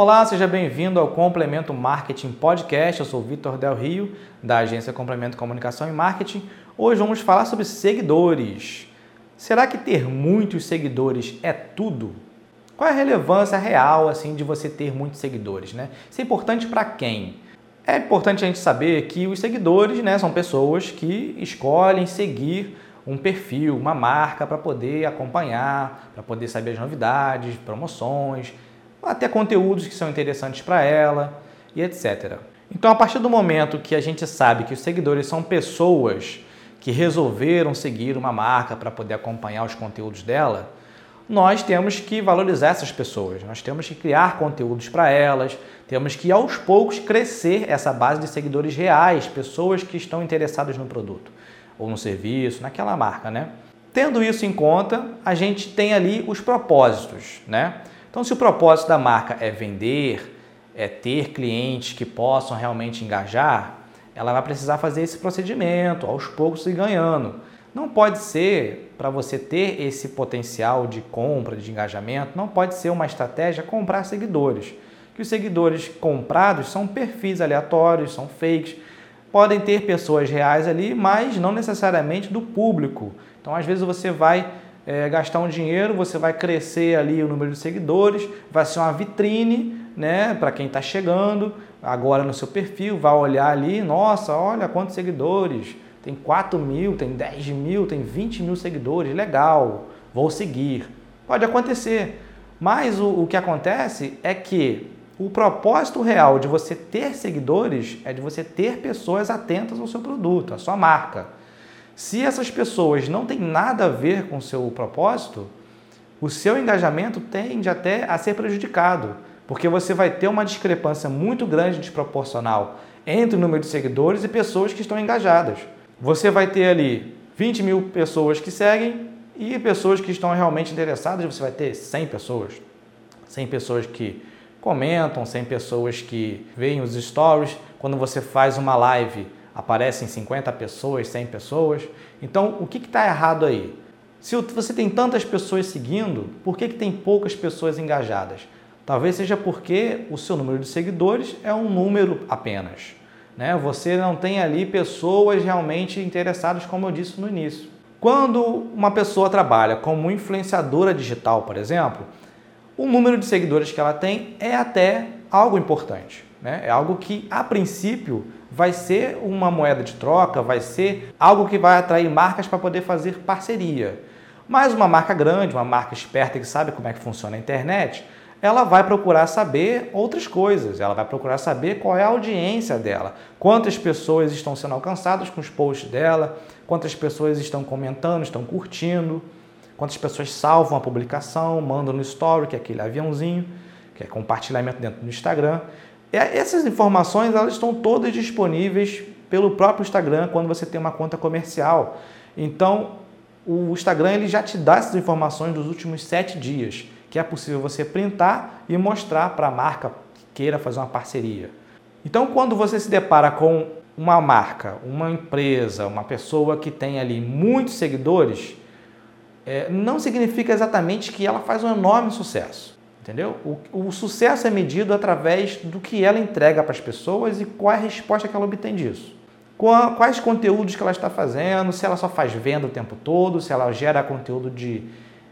Olá, seja bem-vindo ao Complemento Marketing Podcast. Eu sou Vitor Del Rio, da agência Complemento Comunicação e Marketing. Hoje vamos falar sobre seguidores. Será que ter muitos seguidores é tudo? Qual é a relevância real assim de você ter muitos seguidores, né? Isso é importante para quem? É importante a gente saber que os seguidores, né, são pessoas que escolhem seguir um perfil, uma marca para poder acompanhar, para poder saber as novidades, promoções, até conteúdos que são interessantes para ela e etc. Então, a partir do momento que a gente sabe que os seguidores são pessoas que resolveram seguir uma marca para poder acompanhar os conteúdos dela, nós temos que valorizar essas pessoas, nós temos que criar conteúdos para elas, temos que aos poucos crescer essa base de seguidores reais, pessoas que estão interessadas no produto ou no serviço, naquela marca, né? Tendo isso em conta, a gente tem ali os propósitos, né? Então, se o propósito da marca é vender, é ter clientes que possam realmente engajar, ela vai precisar fazer esse procedimento, aos poucos e ganhando. Não pode ser, para você ter esse potencial de compra, de engajamento, não pode ser uma estratégia comprar seguidores. Que os seguidores comprados são perfis aleatórios, são fakes, podem ter pessoas reais ali, mas não necessariamente do público. Então, às vezes, você vai é, gastar um dinheiro, você vai crescer ali o número de seguidores, vai ser uma vitrine né, para quem está chegando agora no seu perfil, vai olhar ali, nossa, olha quantos seguidores, tem 4 mil, tem 10 mil, tem 20 mil seguidores, legal, vou seguir. Pode acontecer, mas o, o que acontece é que o propósito real de você ter seguidores é de você ter pessoas atentas ao seu produto, à sua marca. Se essas pessoas não têm nada a ver com o seu propósito, o seu engajamento tende até a ser prejudicado, porque você vai ter uma discrepância muito grande desproporcional entre o número de seguidores e pessoas que estão engajadas. Você vai ter ali 20 mil pessoas que seguem e pessoas que estão realmente interessadas, você vai ter 100 pessoas. 100 pessoas que comentam, 100 pessoas que veem os stories. Quando você faz uma live, aparecem 50 pessoas, 100 pessoas. Então, o que está errado aí? Se você tem tantas pessoas seguindo, por que, que tem poucas pessoas engajadas? Talvez seja porque o seu número de seguidores é um número apenas. Né? Você não tem ali pessoas realmente interessadas, como eu disse no início. Quando uma pessoa trabalha como influenciadora digital, por exemplo, o número de seguidores que ela tem é até algo importante. Né? É algo que, a princípio, vai ser uma moeda de troca, vai ser algo que vai atrair marcas para poder fazer parceria. Mas uma marca grande, uma marca esperta que sabe como é que funciona a internet, ela vai procurar saber outras coisas, ela vai procurar saber qual é a audiência dela, quantas pessoas estão sendo alcançadas com os posts dela, quantas pessoas estão comentando, estão curtindo, quantas pessoas salvam a publicação, mandam no story, que é aquele aviãozinho, que é compartilhamento dentro do Instagram. Essas informações elas estão todas disponíveis pelo próprio Instagram quando você tem uma conta comercial. Então, o Instagram ele já te dá essas informações dos últimos sete dias, que é possível você printar e mostrar para a marca que queira fazer uma parceria. Então, quando você se depara com uma marca, uma empresa, uma pessoa que tem ali muitos seguidores, é, não significa exatamente que ela faz um enorme sucesso. Entendeu? O, o sucesso é medido através do que ela entrega para as pessoas e qual é a resposta que ela obtém disso. Quais conteúdos que ela está fazendo, se ela só faz venda o tempo todo, se ela gera conteúdo de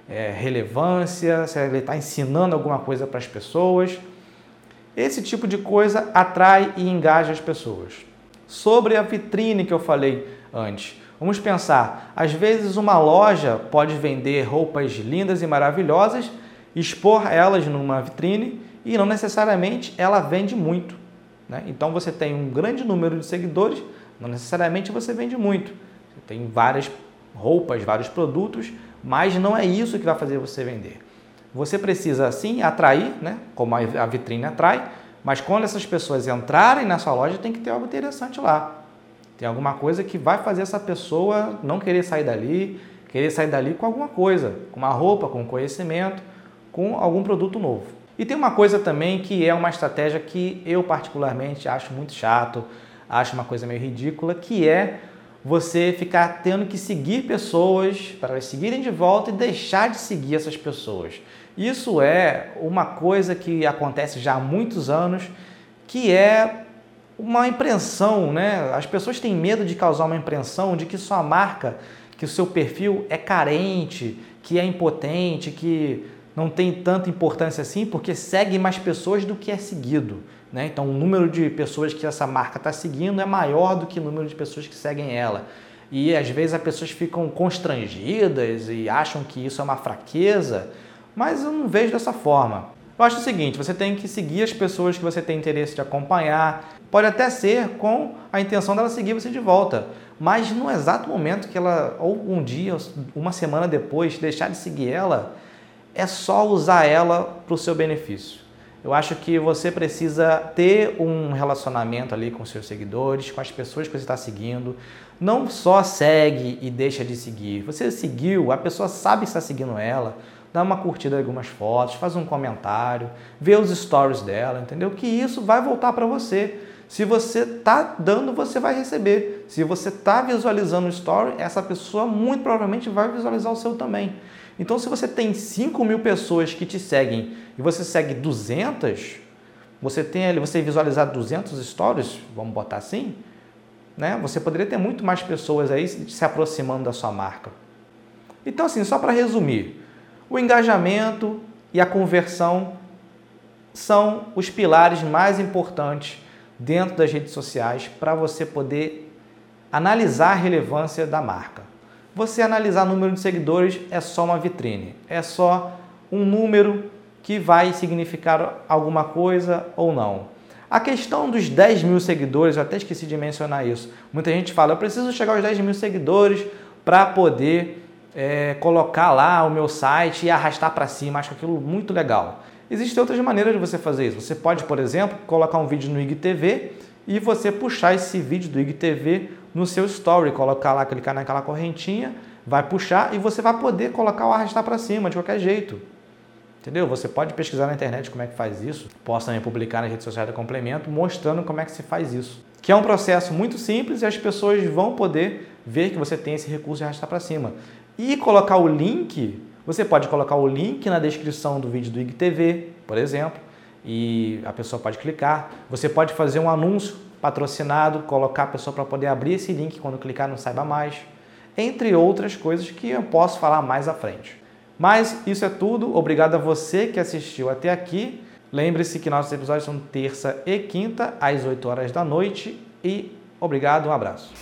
é, relevância, se ela está ensinando alguma coisa para as pessoas. Esse tipo de coisa atrai e engaja as pessoas. Sobre a vitrine que eu falei antes, vamos pensar: às vezes uma loja pode vender roupas lindas e maravilhosas expor elas numa vitrine e não necessariamente ela vende muito. Né? Então você tem um grande número de seguidores, não necessariamente você vende muito. Você tem várias roupas, vários produtos, mas não é isso que vai fazer você vender. Você precisa sim atrair, né? como a vitrine atrai, mas quando essas pessoas entrarem na sua loja tem que ter algo interessante lá. Tem alguma coisa que vai fazer essa pessoa não querer sair dali, querer sair dali com alguma coisa, com uma roupa, com conhecimento com algum produto novo. E tem uma coisa também que é uma estratégia que eu particularmente acho muito chato, acho uma coisa meio ridícula, que é você ficar tendo que seguir pessoas para elas seguirem de volta e deixar de seguir essas pessoas. Isso é uma coisa que acontece já há muitos anos, que é uma impressão, né? As pessoas têm medo de causar uma impressão de que sua marca, que o seu perfil é carente, que é impotente, que não tem tanta importância assim, porque segue mais pessoas do que é seguido. Né? Então, o número de pessoas que essa marca está seguindo é maior do que o número de pessoas que seguem ela. E às vezes as pessoas ficam constrangidas e acham que isso é uma fraqueza, mas eu não vejo dessa forma. Eu acho o seguinte: você tem que seguir as pessoas que você tem interesse de acompanhar. Pode até ser com a intenção dela seguir você de volta, mas no exato momento que ela, ou um dia, uma semana depois, deixar de seguir ela, é só usar ela para o seu benefício. Eu acho que você precisa ter um relacionamento ali com seus seguidores, com as pessoas que você está seguindo. Não só segue e deixa de seguir. Você seguiu, a pessoa sabe que está seguindo ela, dá uma curtida em algumas fotos, faz um comentário, vê os stories dela, entendeu? Que isso vai voltar para você. Se você está dando, você vai receber. Se você está visualizando o story, essa pessoa muito provavelmente vai visualizar o seu também. Então, se você tem 5 mil pessoas que te seguem e você segue 200, você tem ali, você visualizar 200 stories, vamos botar assim, né? Você poderia ter muito mais pessoas aí se aproximando da sua marca. Então, assim, só para resumir, o engajamento e a conversão são os pilares mais importantes dentro das redes sociais para você poder analisar a relevância da marca. Você analisar o número de seguidores é só uma vitrine, é só um número que vai significar alguma coisa ou não. A questão dos 10 mil seguidores, eu até esqueci de mencionar isso. Muita gente fala, eu preciso chegar aos 10 mil seguidores para poder é, colocar lá o meu site e arrastar para cima. Acho aquilo muito legal. Existem outras maneiras de você fazer isso. Você pode, por exemplo, colocar um vídeo no IGTV e você puxar esse vídeo do IGTV no seu story, colocar lá, clicar naquela correntinha, vai puxar e você vai poder colocar o arrastar para cima de qualquer jeito. Entendeu? Você pode pesquisar na internet como é que faz isso. Posso também publicar nas redes sociais da Complemento mostrando como é que se faz isso. Que é um processo muito simples e as pessoas vão poder ver que você tem esse recurso de arrastar para cima. E colocar o link, você pode colocar o link na descrição do vídeo do IGTV, por exemplo, e a pessoa pode clicar. Você pode fazer um anúncio patrocinado, colocar a pessoa para poder abrir esse link quando clicar no Saiba Mais, entre outras coisas que eu posso falar mais à frente. Mas isso é tudo. Obrigado a você que assistiu até aqui. Lembre-se que nossos episódios são terça e quinta, às 8 horas da noite. E obrigado, um abraço.